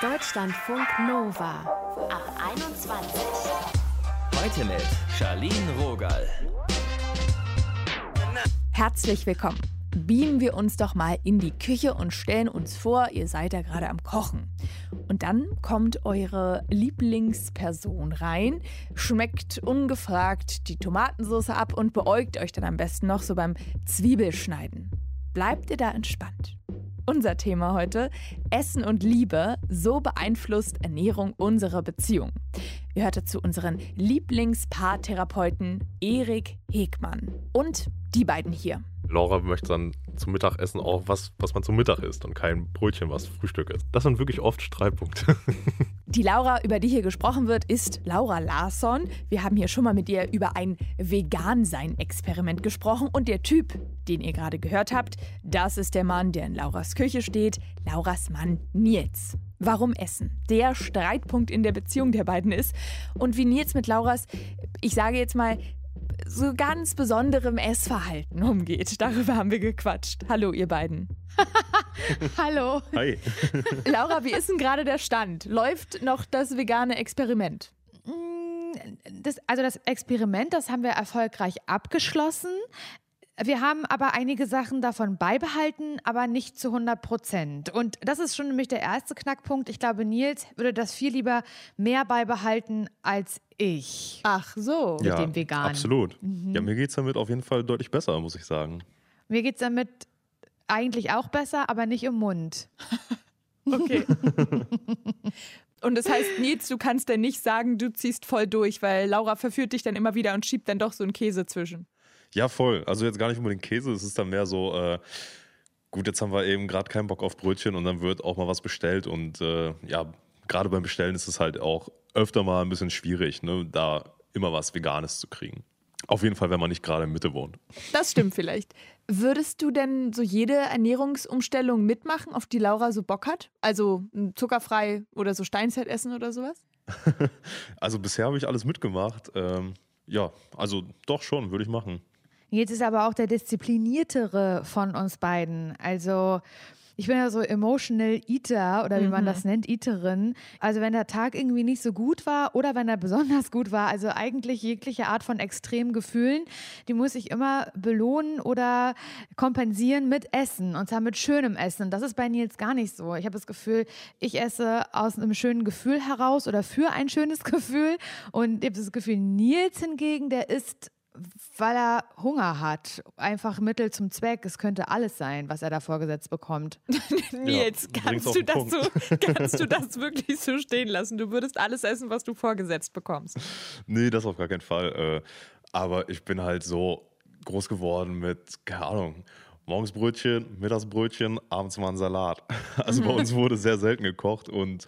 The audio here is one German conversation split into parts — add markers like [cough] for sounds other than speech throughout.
Deutschlandfunk Nova ab 21. Heute mit Charlene Rogal. Herzlich willkommen. Beamen wir uns doch mal in die Küche und stellen uns vor, ihr seid da gerade am Kochen. Und dann kommt eure Lieblingsperson rein, schmeckt ungefragt die Tomatensauce ab und beäugt euch dann am besten noch so beim Zwiebelschneiden. Bleibt ihr da entspannt? Unser Thema heute, Essen und Liebe, so beeinflusst Ernährung unsere Beziehung. Ihr hört zu unseren Lieblingspaartherapeuten Erik Hegmann und die beiden hier. Laura möchte dann zum Mittagessen auch was, was man zum Mittag isst und kein Brötchen, was Frühstück ist. Das sind wirklich oft Streitpunkte. [laughs] Die Laura, über die hier gesprochen wird, ist Laura Larsson. Wir haben hier schon mal mit ihr über ein Vegan-Sein-Experiment gesprochen und der Typ, den ihr gerade gehört habt, das ist der Mann, der in Lauras Küche steht, Lauras Mann Nils. Warum Essen der Streitpunkt in der Beziehung der beiden ist und wie Nils mit Lauras, ich sage jetzt mal, so ganz besonderem Essverhalten umgeht. Darüber haben wir gequatscht. Hallo, ihr beiden. [laughs] Hallo. Hi. [laughs] Laura, wie ist denn gerade der Stand? Läuft noch das vegane Experiment? Mm, das, also das Experiment, das haben wir erfolgreich abgeschlossen. Wir haben aber einige Sachen davon beibehalten, aber nicht zu 100 Prozent. Und das ist schon nämlich der erste Knackpunkt. Ich glaube, Nils würde das viel lieber mehr beibehalten als ich. Ach so. Mit ja, dem Vegan. Absolut. Mhm. Ja, mir geht es damit auf jeden Fall deutlich besser, muss ich sagen. Mir geht es damit eigentlich auch besser, aber nicht im Mund. [laughs] okay. [laughs] Und das heißt, Nils, du kannst denn nicht sagen, du ziehst voll durch, weil Laura verführt dich dann immer wieder und schiebt dann doch so einen Käse zwischen. Ja, voll. Also jetzt gar nicht unbedingt Käse, es ist dann mehr so, äh, gut, jetzt haben wir eben gerade keinen Bock auf Brötchen und dann wird auch mal was bestellt und äh, ja, gerade beim Bestellen ist es halt auch öfter mal ein bisschen schwierig, ne, da immer was Veganes zu kriegen. Auf jeden Fall, wenn man nicht gerade in Mitte wohnt. Das stimmt vielleicht. Würdest du denn so jede Ernährungsumstellung mitmachen, auf die Laura so Bock hat? Also zuckerfrei oder so Steinzeit essen oder sowas? [laughs] also bisher habe ich alles mitgemacht. Ähm, ja, also doch schon, würde ich machen. Jetzt ist aber auch der diszipliniertere von uns beiden. Also ich bin ja so emotional Eater oder wie mhm. man das nennt, Eaterin. Also wenn der Tag irgendwie nicht so gut war oder wenn er [laughs] besonders gut war, also eigentlich jegliche Art von extremen Gefühlen, die muss ich immer belohnen oder kompensieren mit Essen und zwar mit schönem Essen. Das ist bei Nils gar nicht so. Ich habe das Gefühl, ich esse aus einem schönen Gefühl heraus oder für ein schönes [laughs] Gefühl und ich habe das Gefühl, Nils hingegen, der isst weil er Hunger hat. Einfach Mittel zum Zweck. Es könnte alles sein, was er da vorgesetzt bekommt. [laughs] Nils, ja, kannst, du das so, [laughs] kannst du das wirklich so stehen lassen? Du würdest alles essen, was du vorgesetzt bekommst. Nee, das auf gar keinen Fall. Äh, aber ich bin halt so groß geworden mit, keine Ahnung, morgens Brötchen, Mittagsbrötchen, abends mal ein Salat. [laughs] Also bei uns wurde sehr selten gekocht und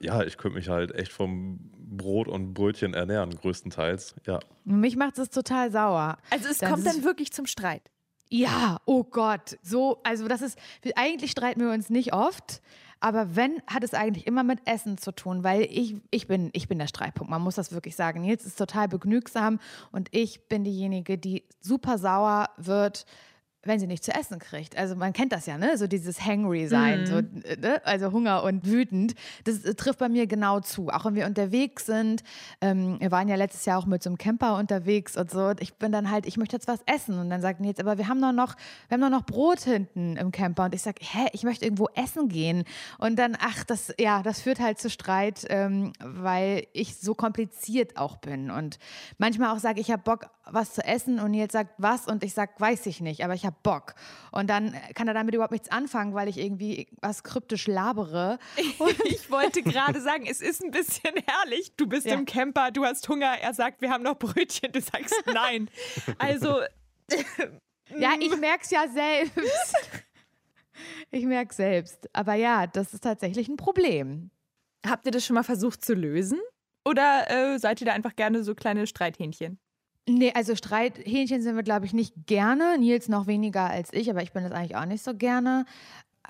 ja, ich könnte mich halt echt vom Brot und Brötchen ernähren, größtenteils. Ja. Mich macht es total sauer. Also es das kommt dann wirklich zum Streit. Ja, oh Gott. So, also das ist, eigentlich streiten wir uns nicht oft, aber wenn, hat es eigentlich immer mit Essen zu tun, weil ich, ich, bin, ich bin der Streitpunkt. Man muss das wirklich sagen. Nils ist total begnügsam und ich bin diejenige, die super sauer wird, wenn sie nicht zu essen kriegt. Also man kennt das ja, ne? So dieses hangry sein, mhm. so, ne? also Hunger und wütend. Das äh, trifft bei mir genau zu. Auch wenn wir unterwegs sind. Ähm, wir waren ja letztes Jahr auch mit so einem Camper unterwegs und so. Ich bin dann halt, ich möchte jetzt was essen. Und dann sagt jetzt, aber wir haben doch noch, wir haben doch noch Brot hinten im Camper. Und ich sage, hä, ich möchte irgendwo essen gehen. Und dann, ach, das, ja, das führt halt zu Streit, ähm, weil ich so kompliziert auch bin. Und manchmal auch sage ich, ich habe Bock, was zu essen. Und jetzt sagt was und ich sage, weiß ich nicht. Aber ich habe Bock. Und dann kann er damit überhaupt nichts anfangen, weil ich irgendwie was kryptisch labere. [laughs] ich wollte gerade sagen, es ist ein bisschen herrlich. Du bist ja. im Camper, du hast Hunger, er sagt, wir haben noch Brötchen, du sagst [laughs] nein. Also. [laughs] ja, ich merke es ja selbst. Ich merke selbst. Aber ja, das ist tatsächlich ein Problem. Habt ihr das schon mal versucht zu lösen? Oder äh, seid ihr da einfach gerne so kleine Streithähnchen? Nee, also Streithähnchen sind wir, glaube ich, nicht gerne. Nils noch weniger als ich, aber ich bin das eigentlich auch nicht so gerne.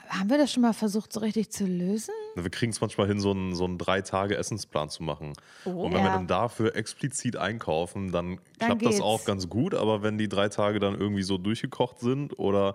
Haben wir das schon mal versucht, so richtig zu lösen? Wir kriegen es manchmal hin, so einen, so einen drei Tage Essensplan zu machen. Oh, und wenn ja. wir dann dafür explizit einkaufen, dann, dann klappt geht's. das auch ganz gut. Aber wenn die drei Tage dann irgendwie so durchgekocht sind oder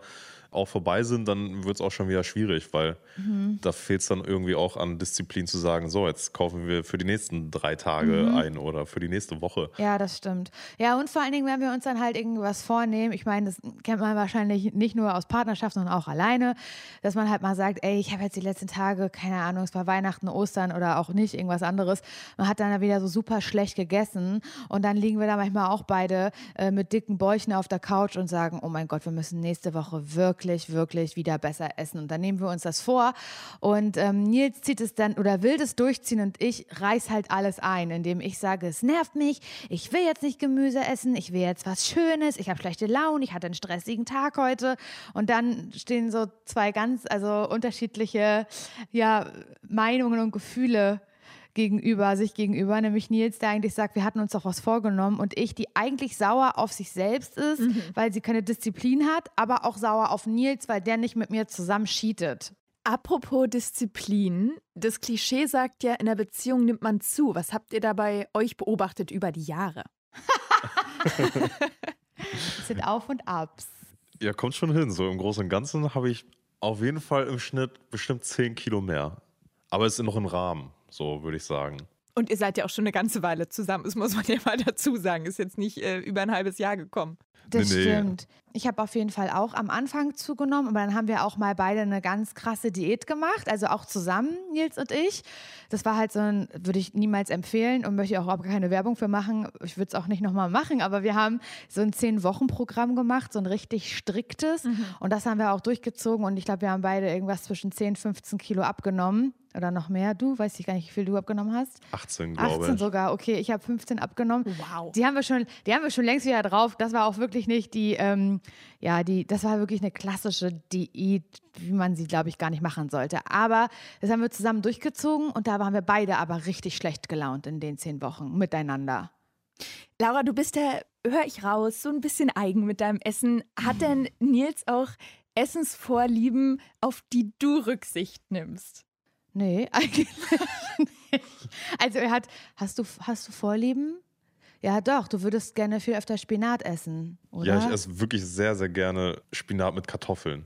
auch vorbei sind, dann wird es auch schon wieder schwierig, weil Mhm. da fehlt es dann irgendwie auch an Disziplin zu sagen, so, jetzt kaufen wir für die nächsten drei Tage Mhm. ein oder für die nächste Woche. Ja, das stimmt. Ja, und vor allen Dingen, wenn wir uns dann halt irgendwas vornehmen, ich meine, das kennt man wahrscheinlich nicht nur aus Partnerschaft, sondern auch alleine, dass man halt mal sagt, ey, ich habe jetzt die letzten Tage, keine Ahnung, es war Weihnachten, Ostern oder auch nicht, irgendwas anderes. Man hat dann wieder so super schlecht gegessen und dann liegen wir da manchmal auch beide äh, mit dicken Bäuchen auf der Couch und sagen, oh mein Gott, wir müssen nächste Woche wirklich, wirklich wieder besser essen. Und dann nehmen wir uns das vor. Und ähm, Nils zieht es dann oder will das durchziehen und ich reiß halt alles ein, indem ich sage, es nervt mich, ich will jetzt nicht Gemüse essen, ich will jetzt was Schönes, ich habe schlechte Laune, ich hatte einen stressigen Tag heute. Und dann stehen so zwei ganz, also unterschiedliche ja, Meinungen und Gefühle gegenüber, sich gegenüber, nämlich Nils, der eigentlich sagt, wir hatten uns doch was vorgenommen und ich, die eigentlich sauer auf sich selbst ist, weil sie keine Disziplin hat, aber auch sauer auf Nils, weil der nicht mit mir zusammen cheatet. Apropos Disziplin, das Klischee sagt ja, in der Beziehung nimmt man zu. Was habt ihr dabei euch beobachtet über die Jahre? [laughs] Es sind Auf und Abs. Ja, kommt schon hin. So im Großen und Ganzen habe ich auf jeden Fall im Schnitt bestimmt 10 Kilo mehr. Aber es ist noch im Rahmen, so würde ich sagen. Und ihr seid ja auch schon eine ganze Weile zusammen, das muss man ja mal dazu sagen. Ist jetzt nicht äh, über ein halbes Jahr gekommen. Das Nee, nee. stimmt. Ich habe auf jeden Fall auch am Anfang zugenommen, aber dann haben wir auch mal beide eine ganz krasse Diät gemacht, also auch zusammen, Nils und ich. Das war halt so ein, würde ich niemals empfehlen und möchte auch überhaupt keine Werbung für machen. Ich würde es auch nicht nochmal machen, aber wir haben so ein Zehn-Wochen-Programm gemacht, so ein richtig striktes. Und das haben wir auch durchgezogen und ich glaube, wir haben beide irgendwas zwischen 10, 15 Kilo abgenommen oder noch mehr. Du, weiß ich gar nicht, wie viel du abgenommen hast. 18, glaube 18 ich. sogar, okay, ich habe 15 abgenommen. Wow. Die haben wir schon, die haben wir schon längst wieder drauf. Das war auch wirklich nicht die, ähm, ja, die, das war wirklich eine klassische Diät, wie man sie, glaube ich, gar nicht machen sollte. Aber das haben wir zusammen durchgezogen und da waren wir beide aber richtig schlecht gelaunt in den zehn Wochen miteinander. Laura, du bist ja, höre ich raus, so ein bisschen eigen mit deinem Essen. Hat denn Nils auch Essensvorlieben, auf die du Rücksicht nimmst? Nee, [laughs] eigentlich nicht. Also er hat, hast du, hast du Vorlieben? Ja, doch, du würdest gerne viel öfter Spinat essen, oder? Ja, ich esse wirklich sehr, sehr gerne Spinat mit Kartoffeln.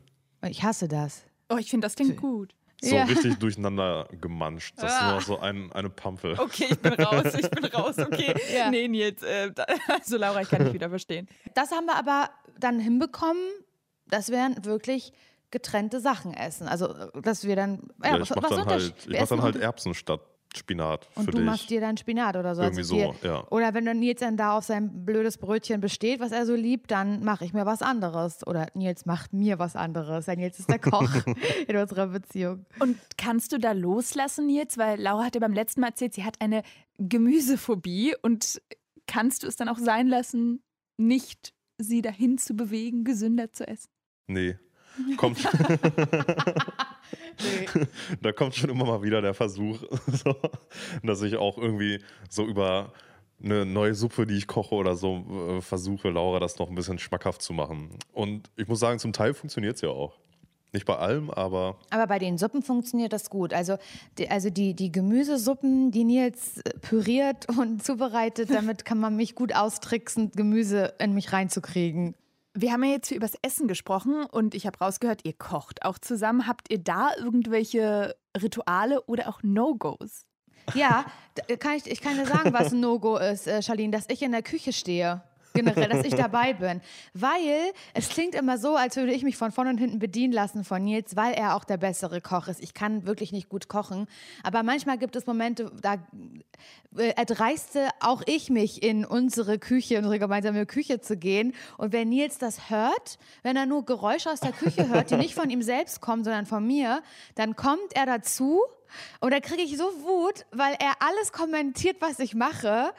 ich hasse das. Oh, ich finde, das klingt gut. So Ja. richtig [laughs] durcheinander gemanscht. Das ist Ah. nur noch so ein, eine Pampe. Okay, ich bin raus, ich bin raus, okay. [laughs] Ja. Nee, Nils, äh, also Laura, ich kann dich wieder verstehen. Das haben wir aber dann hinbekommen, dass wir dann wirklich getrennte Sachen essen. Also, dass wir dann. Ja, was- ich mache dann, halt, ich mach essen dann halt unter- Erbsen statt Spinat Und für du dich. machst dir dann Spinat oder so. Irgendwie Also so, wir- ja. Oder wenn dann Nils dann da auf sein blödes Brötchen besteht, was er so liebt, dann mache ich mir was anderes. Oder Nils macht mir was anderes. Denn Nils ist der Koch [laughs] in unserer Beziehung. Und kannst du da loslassen, Nils? Weil Laura hat ja beim letzten Mal erzählt, sie hat eine Gemüsephobie. Und kannst du es dann auch sein lassen, nicht sie dahin zu bewegen, gesünder zu essen? Nee. Kommt, [laughs] da kommt schon immer mal wieder der Versuch, [laughs] so, dass ich auch irgendwie so über eine neue Suppe, die ich koche oder so, äh, versuche, Laura das noch ein bisschen schmackhaft zu machen. Und ich muss sagen, zum Teil funktioniert es ja auch. Nicht bei allem, aber Aber bei den Suppen funktioniert das gut. Also die, also die, die Gemüsesuppen, die Nils äh, püriert und [laughs] zubereitet, damit kann man mich gut austricksen, Gemüse in mich reinzukriegen. Wir haben ja jetzt hier übers Essen gesprochen und ich habe rausgehört, ihr kocht auch zusammen. Habt ihr da irgendwelche Rituale oder auch No-Gos? Ja, kann ich, ich kann dir sagen, was ein No-Go ist, äh, Charlene, dass ich in der Küche stehe. Generell, dass ich dabei bin. Weil es klingt immer so, als würde ich mich von vorne und hinten bedienen lassen von Nils, weil er auch der bessere Koch ist. Ich kann wirklich nicht gut kochen. Aber manchmal gibt es Momente, da äh, erdreiste auch ich mich in unsere Küche, unsere gemeinsame Küche zu gehen. Und wenn Nils das hört, wenn er nur Geräusche aus der Küche hört, die nicht von ihm selbst kommen, sondern von mir, dann kommt er dazu und da kriege ich so Wut, weil er alles kommentiert, was ich mache.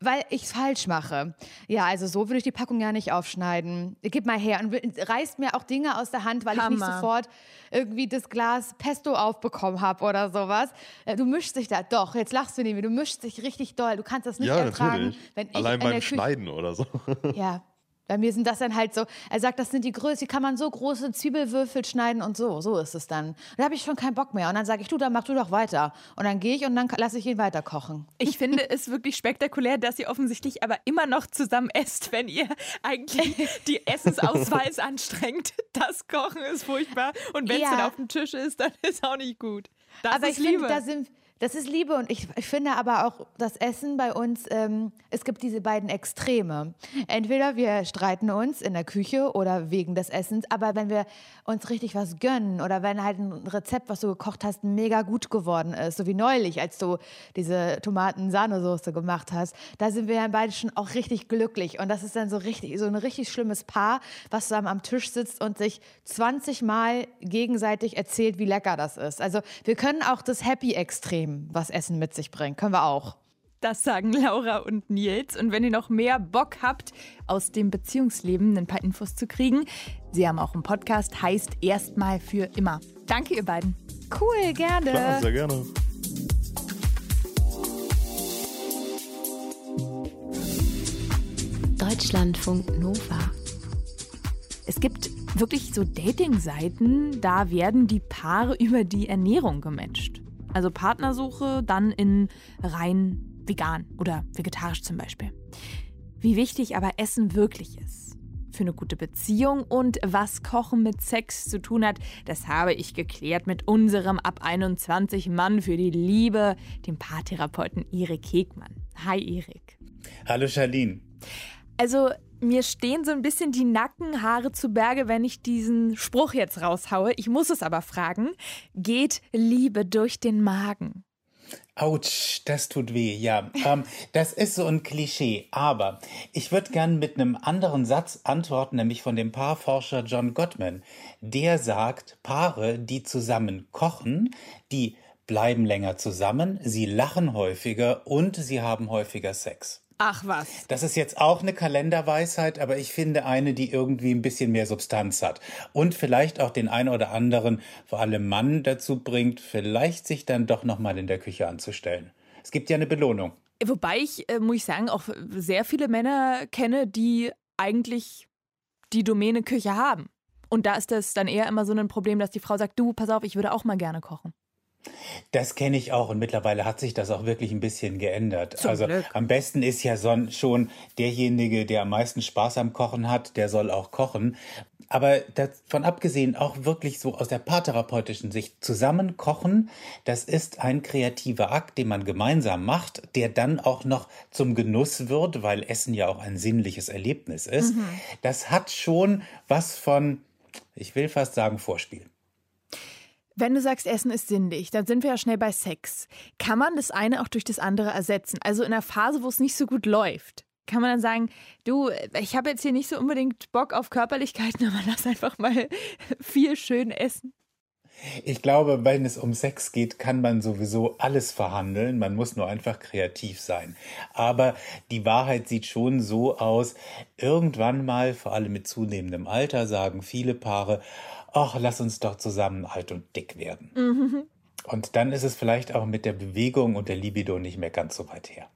Weil ich es falsch mache. Ja, also so würde ich die Packung ja nicht aufschneiden. Gib mal her und reißt mir auch Dinge aus der Hand, weil ich nicht Hammer. sofort irgendwie das Glas Pesto aufbekommen habe oder sowas. Äh, Du mischst dich da, doch, jetzt lachst du nicht mehr, du mischst dich richtig doll. Du kannst das nicht ja, ertragen, natürlich. wenn ich Allein beim Schneiden oder so. ja, Bei mir sind das dann halt so, er sagt, das sind die Größe, die kann man so große Zwiebelwürfel schneiden und so, so ist es dann. Und da habe ich schon keinen Bock mehr. Und dann sage ich, du, dann mach du doch weiter. Und dann gehe ich und dann lasse ich ihn weiter kochen. Ich finde es wirklich spektakulär, dass ihr offensichtlich aber immer noch zusammen esst, wenn ihr eigentlich die [laughs] Essensauswahl ist anstrengend. Das Kochen ist furchtbar. Und wenn es Ja. dann auf dem Tisch ist, dann ist auch nicht gut. Das aber ist ich Liebe. finde, da sind, das ist Liebe und ich, ich finde aber auch das Essen bei uns, ähm, es gibt diese beiden Extreme. Entweder wir streiten uns in der Küche oder wegen des Essens, aber wenn wir uns richtig was gönnen oder wenn halt ein Rezept, was du gekocht hast, mega gut geworden ist, so wie neulich, als du diese Tomaten-Sahnesoße gemacht hast, da sind wir ja beide schon auch richtig glücklich und das ist dann so richtig, so ein richtig schlimmes Paar, was zusammen am Tisch sitzt und sich 20 Mal gegenseitig erzählt, wie lecker das ist. Also wir können auch das Happy-Extrem, was Essen mit sich bringt, können wir auch. Das sagen Laura und Nils. Und wenn ihr noch mehr Bock habt, aus dem Beziehungsleben ein paar Infos zu kriegen, sie haben auch einen Podcast, heißt Erstmal für immer. Danke, ihr beiden. Cool, gerne. Klar, sehr gerne. Deutschlandfunk Nova. Es gibt wirklich so Dating-Seiten, da werden die Paare [laughs] über die Ernährung gematcht. Also Partnersuche dann in rein vegan oder vegetarisch zum Beispiel. Wie wichtig aber Essen wirklich ist für eine gute Beziehung und was Kochen mit Sex zu tun hat, das habe ich geklärt mit unserem ab 21 Mann für die Liebe, dem Paartherapeuten Erik Hegmann. Hi Erik. Hallo Charlene. Also mir stehen so ein bisschen die Nackenhaare zu Berge, wenn ich diesen Spruch jetzt raushaue. Ich muss es aber fragen. Geht Liebe durch den Magen? Autsch, das tut weh, ja. Ähm, das ist so ein Klischee, aber ich würde gern mit einem anderen Satz antworten, nämlich von dem Paarforscher John Gottman. Der sagt, Paare, die zusammen kochen, die bleiben länger zusammen, sie lachen häufiger und sie haben häufiger Sex. Ach was. Das ist jetzt auch eine Kalenderweisheit, aber ich finde eine, die irgendwie ein bisschen mehr Substanz hat. Und vielleicht auch den einen oder anderen, vor allem Mann, dazu bringt, vielleicht sich dann doch nochmal in der Küche anzustellen. Es gibt ja eine Belohnung. Wobei ich, äh, muss ich sagen, auch sehr viele Männer kenne, die eigentlich die Domäne Küche haben. Und da ist das dann eher immer so ein Problem, dass die Frau sagt, du, pass auf, ich würde auch mal gerne kochen. Das kenne ich auch und mittlerweile hat sich das auch wirklich ein bisschen geändert. Zum also Glück. am besten ist ja son schon derjenige, der am meisten Spaß am Kochen hat, der soll auch kochen. Aber davon abgesehen, auch wirklich so aus der paartherapeutischen Sicht, zusammen kochen, das ist ein kreativer Akt, den man gemeinsam macht, der dann auch noch zum Genuss wird, weil Essen ja auch ein sinnliches Erlebnis ist. Das hat schon was von, ich will fast sagen, Vorspiel. Wenn du sagst, Essen ist sinnlich, dann sind wir ja schnell bei Sex. Kann man das eine auch durch das andere ersetzen? Also in einer Phase, wo es nicht so gut läuft, kann man dann sagen, du, ich habe jetzt hier nicht so unbedingt Bock auf Körperlichkeiten, [laughs] aber lass einfach mal viel schön essen. Ich glaube, wenn es um Sex geht, kann man sowieso alles verhandeln. Man muss nur einfach kreativ sein. Aber die Wahrheit sieht schon so aus. Irgendwann mal, vor allem mit zunehmendem Alter, sagen viele Paare, ach, lass uns doch zusammen alt und dick werden. Und dann ist es vielleicht auch mit der Bewegung und der Libido nicht mehr ganz so weit her.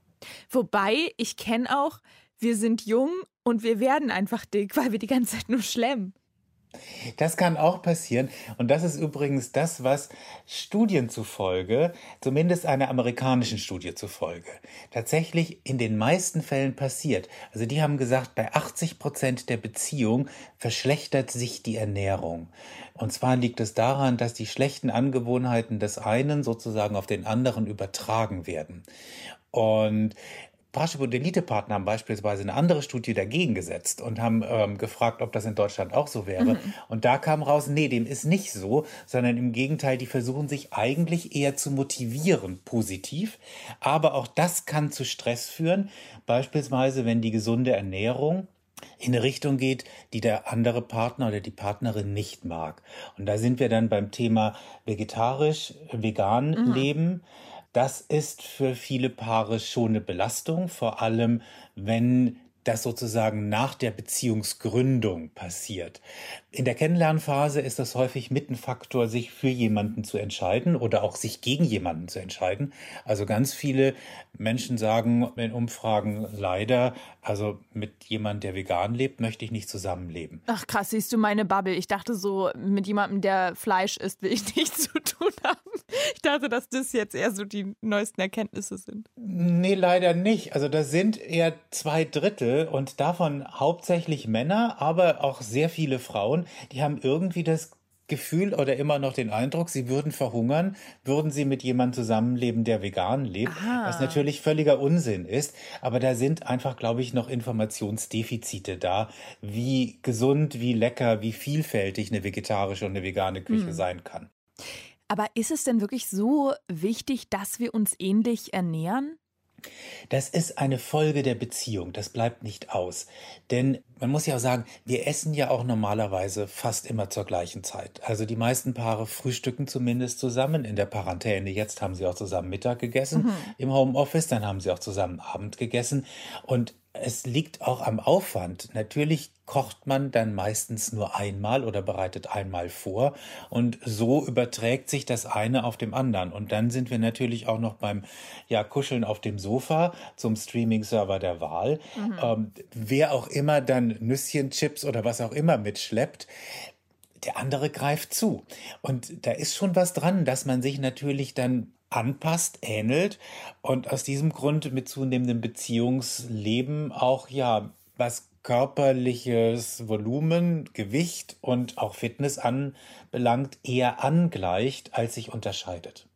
Wobei, ich kenne auch, wir sind jung und wir werden einfach dick, weil wir die ganze Zeit nur schlemmen. Das kann auch passieren. Und das ist übrigens das, was Studien zufolge, zumindest einer amerikanischen Studie zufolge, tatsächlich in den meisten Fällen passiert. Also die haben gesagt, bei 80 Prozent der Beziehung verschlechtert sich die Ernährung. Und zwar liegt es daran, dass die schlechten Angewohnheiten des einen sozusagen auf den anderen übertragen werden. Und Parship und Elite-Partner haben beispielsweise eine andere Studie dagegen gesetzt und haben ähm, gefragt, ob das in Deutschland auch so wäre. Und da kam raus, nee, dem ist nicht so, sondern im Gegenteil, die versuchen sich eigentlich eher zu motivieren, positiv. Aber auch das kann zu Stress führen, beispielsweise wenn die gesunde Ernährung in eine Richtung geht, die der andere Partner oder die Partnerin nicht mag. Und da sind wir dann beim Thema vegetarisch, vegan leben. Das ist für viele Paare schon eine Belastung, vor allem wenn das sozusagen nach der Beziehungsgründung passiert. In der Kennenlernphase ist das häufig mit ein Faktor, sich für jemanden zu entscheiden oder auch sich gegen jemanden zu entscheiden. Also ganz viele Menschen sagen in Umfragen leider, also mit jemandem, der vegan lebt, möchte ich nicht zusammenleben. Ach krass, siehst du meine Bubble. Ich dachte so, mit jemandem, der Fleisch isst, will ich [laughs] nichts zu tun haben. Ich dachte, dass das jetzt eher so die neuesten Erkenntnisse sind. Nee, leider nicht. Also das sind eher zwei Drittel und davon hauptsächlich Männer, aber auch sehr viele Frauen, die haben irgendwie das Gefühl oder immer noch den Eindruck, sie würden verhungern, würden sie mit jemandem zusammenleben, der vegan lebt, Aha. was natürlich völliger Unsinn ist. Aber da sind einfach, glaube ich, noch Informationsdefizite da, wie gesund, wie lecker, wie vielfältig eine vegetarische und eine vegane Küche hm. sein kann. Aber ist es denn wirklich so wichtig, dass wir uns ähnlich ernähren? Das ist eine Folge der Beziehung, das bleibt nicht aus. Denn man muss ja auch sagen, wir essen ja auch normalerweise fast immer zur gleichen Zeit. Also die meisten Paare frühstücken zumindest zusammen in der Quarantäne. Jetzt haben sie auch zusammen Mittag gegessen mhm. im Homeoffice, dann haben sie auch zusammen Abend gegessen. Und es liegt auch am Aufwand. Natürlich kocht man dann meistens nur einmal oder bereitet einmal vor und so überträgt sich das eine auf dem anderen. Und dann sind wir natürlich auch noch beim ja, Kuscheln auf dem Sofa zum Streaming-Server der Wahl. Mhm. Ähm, wer auch immer dann Nüsschen, Chips oder was auch immer mitschleppt, der andere greift zu. Und da ist schon was dran, dass man sich natürlich dann anpasst, ähnelt und aus diesem Grund mit zunehmendem Beziehungsleben auch ja was körperliches Volumen, Gewicht und auch Fitness anbelangt, eher angleicht, als sich unterscheidet.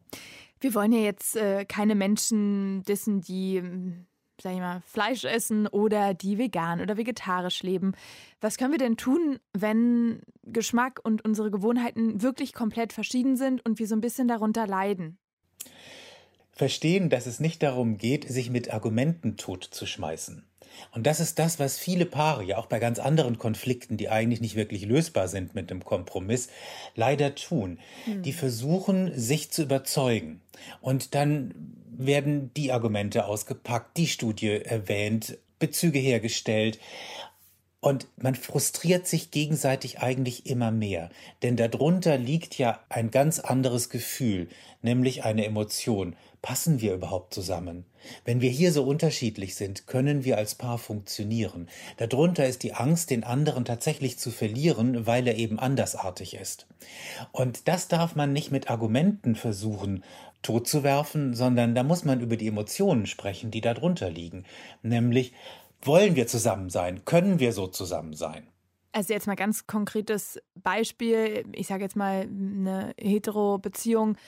Wir wollen ja jetzt äh, keine Menschen dissen, die, hm, sag ich mal, Fleisch essen oder die vegan oder vegetarisch leben. Was können wir denn tun, wenn Geschmack und unsere Gewohnheiten wirklich komplett verschieden sind und wir so ein bisschen darunter leiden? Verstehen, dass es nicht darum geht, sich mit Argumenten totzuschmeißen. Und das ist das, was viele Paare, ja auch bei ganz anderen Konflikten, die eigentlich nicht wirklich lösbar sind mit einem Kompromiss, leider tun. Mhm. Die versuchen, sich zu überzeugen. Und dann werden die Argumente ausgepackt, die Studie erwähnt, Bezüge hergestellt. Und man frustriert sich gegenseitig eigentlich immer mehr. Denn darunter liegt ja ein ganz anderes Gefühl, nämlich eine Emotion. Passen wir überhaupt zusammen? Wenn wir hier so unterschiedlich sind, können wir als Paar funktionieren. Darunter ist die Angst, den anderen tatsächlich zu verlieren, weil er eben andersartig ist. Und das darf man nicht mit Argumenten versuchen totzuwerfen, sondern da muss man über die Emotionen sprechen, die darunter liegen. Nämlich, wollen wir zusammen sein? Können wir so zusammen sein? Also jetzt mal ganz konkretes Beispiel. Ich sage jetzt mal eine Hetero-Beziehung.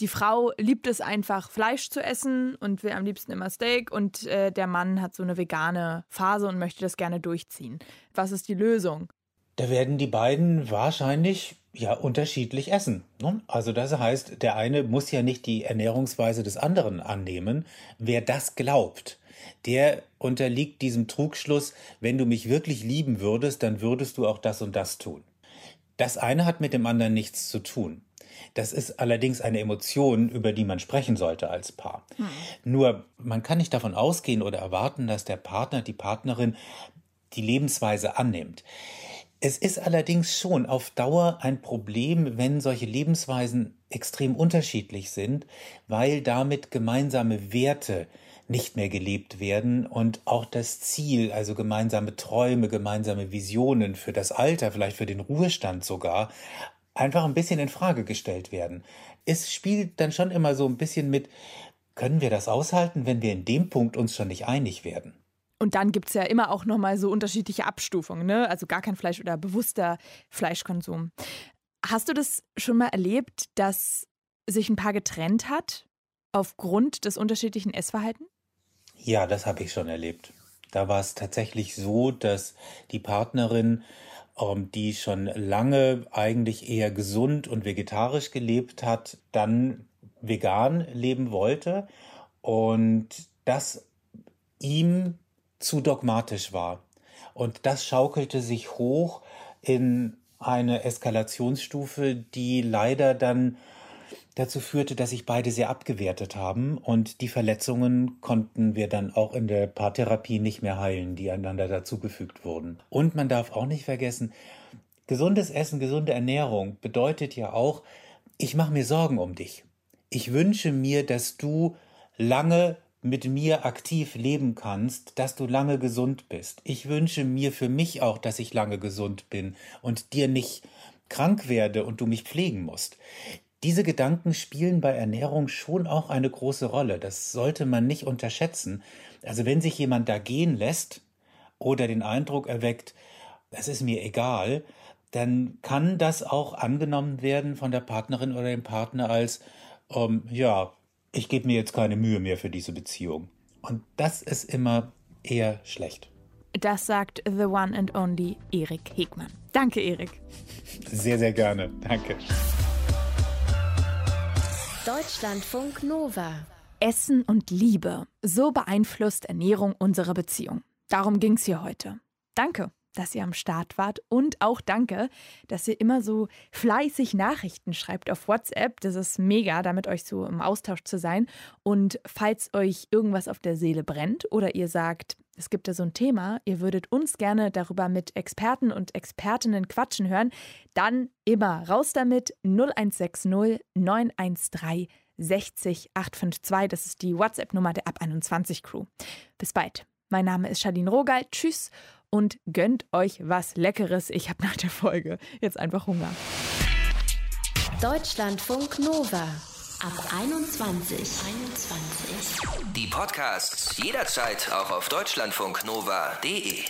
Die Frau liebt es einfach, Fleisch zu essen und will am liebsten immer Steak und äh, der Mann hat so eine vegane Phase und möchte das gerne durchziehen. Was ist die Lösung? Da werden die beiden wahrscheinlich ja unterschiedlich essen. Ne? Also das heißt, der eine muss ja nicht die Ernährungsweise des anderen annehmen. Wer das glaubt, der unterliegt diesem Trugschluss, wenn du mich wirklich lieben würdest, dann würdest du auch das und das tun. Das eine hat mit dem anderen nichts zu tun. Das ist allerdings eine Emotion, über die man sprechen sollte als Paar. Hm. Nur man kann nicht davon ausgehen oder erwarten, dass der Partner, die Partnerin die Lebensweise annimmt. Es ist allerdings schon auf Dauer ein Problem, wenn solche Lebensweisen extrem unterschiedlich sind, weil damit gemeinsame Werte nicht mehr gelebt werden und auch das Ziel, also gemeinsame Träume, gemeinsame Visionen für das Alter, vielleicht für den Ruhestand sogar, einfach ein bisschen in Frage gestellt werden. Es spielt dann schon immer so ein bisschen mit, können wir das aushalten, wenn wir in dem Punkt uns schon nicht einig werden? Und dann gibt es ja immer auch nochmal so unterschiedliche Abstufungen, ne? Also gar kein Fleisch oder bewusster Fleischkonsum. Hast du das schon mal erlebt, dass sich ein Paar getrennt hat aufgrund des unterschiedlichen Essverhaltens? Ja, das habe ich schon erlebt. Da war es tatsächlich so, dass die Partnerin, die schon lange eigentlich eher gesund und vegetarisch gelebt hat, dann vegan leben wollte und das ihm zu dogmatisch war. Und das schaukelte sich hoch in eine Eskalationsstufe, die leider dann dazu führte, dass sich beide sehr abgewertet haben und die Verletzungen konnten wir dann auch in der Paartherapie nicht mehr heilen, die einander dazugefügt wurden. Und man darf auch nicht vergessen, gesundes Essen, gesunde Ernährung bedeutet ja auch, ich mache mir Sorgen um dich. Ich wünsche mir, dass du lange mit mir aktiv leben kannst, dass du lange gesund bist. Ich wünsche mir für mich auch, dass ich lange gesund bin und dir nicht krank werde und du mich pflegen musst. Diese Gedanken spielen bei Ernährung schon auch eine große Rolle. Das sollte man nicht unterschätzen. Also wenn sich jemand da gehen lässt oder den Eindruck erweckt, es ist mir egal, dann kann das auch angenommen werden von der Partnerin oder dem Partner als, ähm, ja, ich gebe mir jetzt keine Mühe mehr für diese Beziehung. Und das ist immer eher schlecht. Das sagt the one and only Erik Hegmann. Danke, Erik. Sehr, sehr gerne. Danke. Deutschlandfunk Nova. Essen und Liebe. So beeinflusst Ernährung unsere Beziehung. Darum ging es hier heute. Danke dass ihr am Start wart und auch danke, dass ihr immer so fleißig Nachrichten schreibt auf WhatsApp. Das ist mega, damit euch so im Austausch zu sein. Und falls euch irgendwas auf der Seele brennt oder ihr sagt, es gibt da so ein Thema, ihr würdet uns gerne darüber mit Experten und Expertinnen quatschen hören, dann immer raus damit 0160 913 60 852. Das ist die WhatsApp-Nummer der Ab 21 Crew. Bis bald. Mein Name ist Charlene Rogal. Tschüss und gönnt euch was Leckeres. Ich habe nach der Folge jetzt einfach Hunger. Deutschlandfunk Nova. Ab 21. 21. Podcasts jederzeit auch auf deutschlandfunknova.de.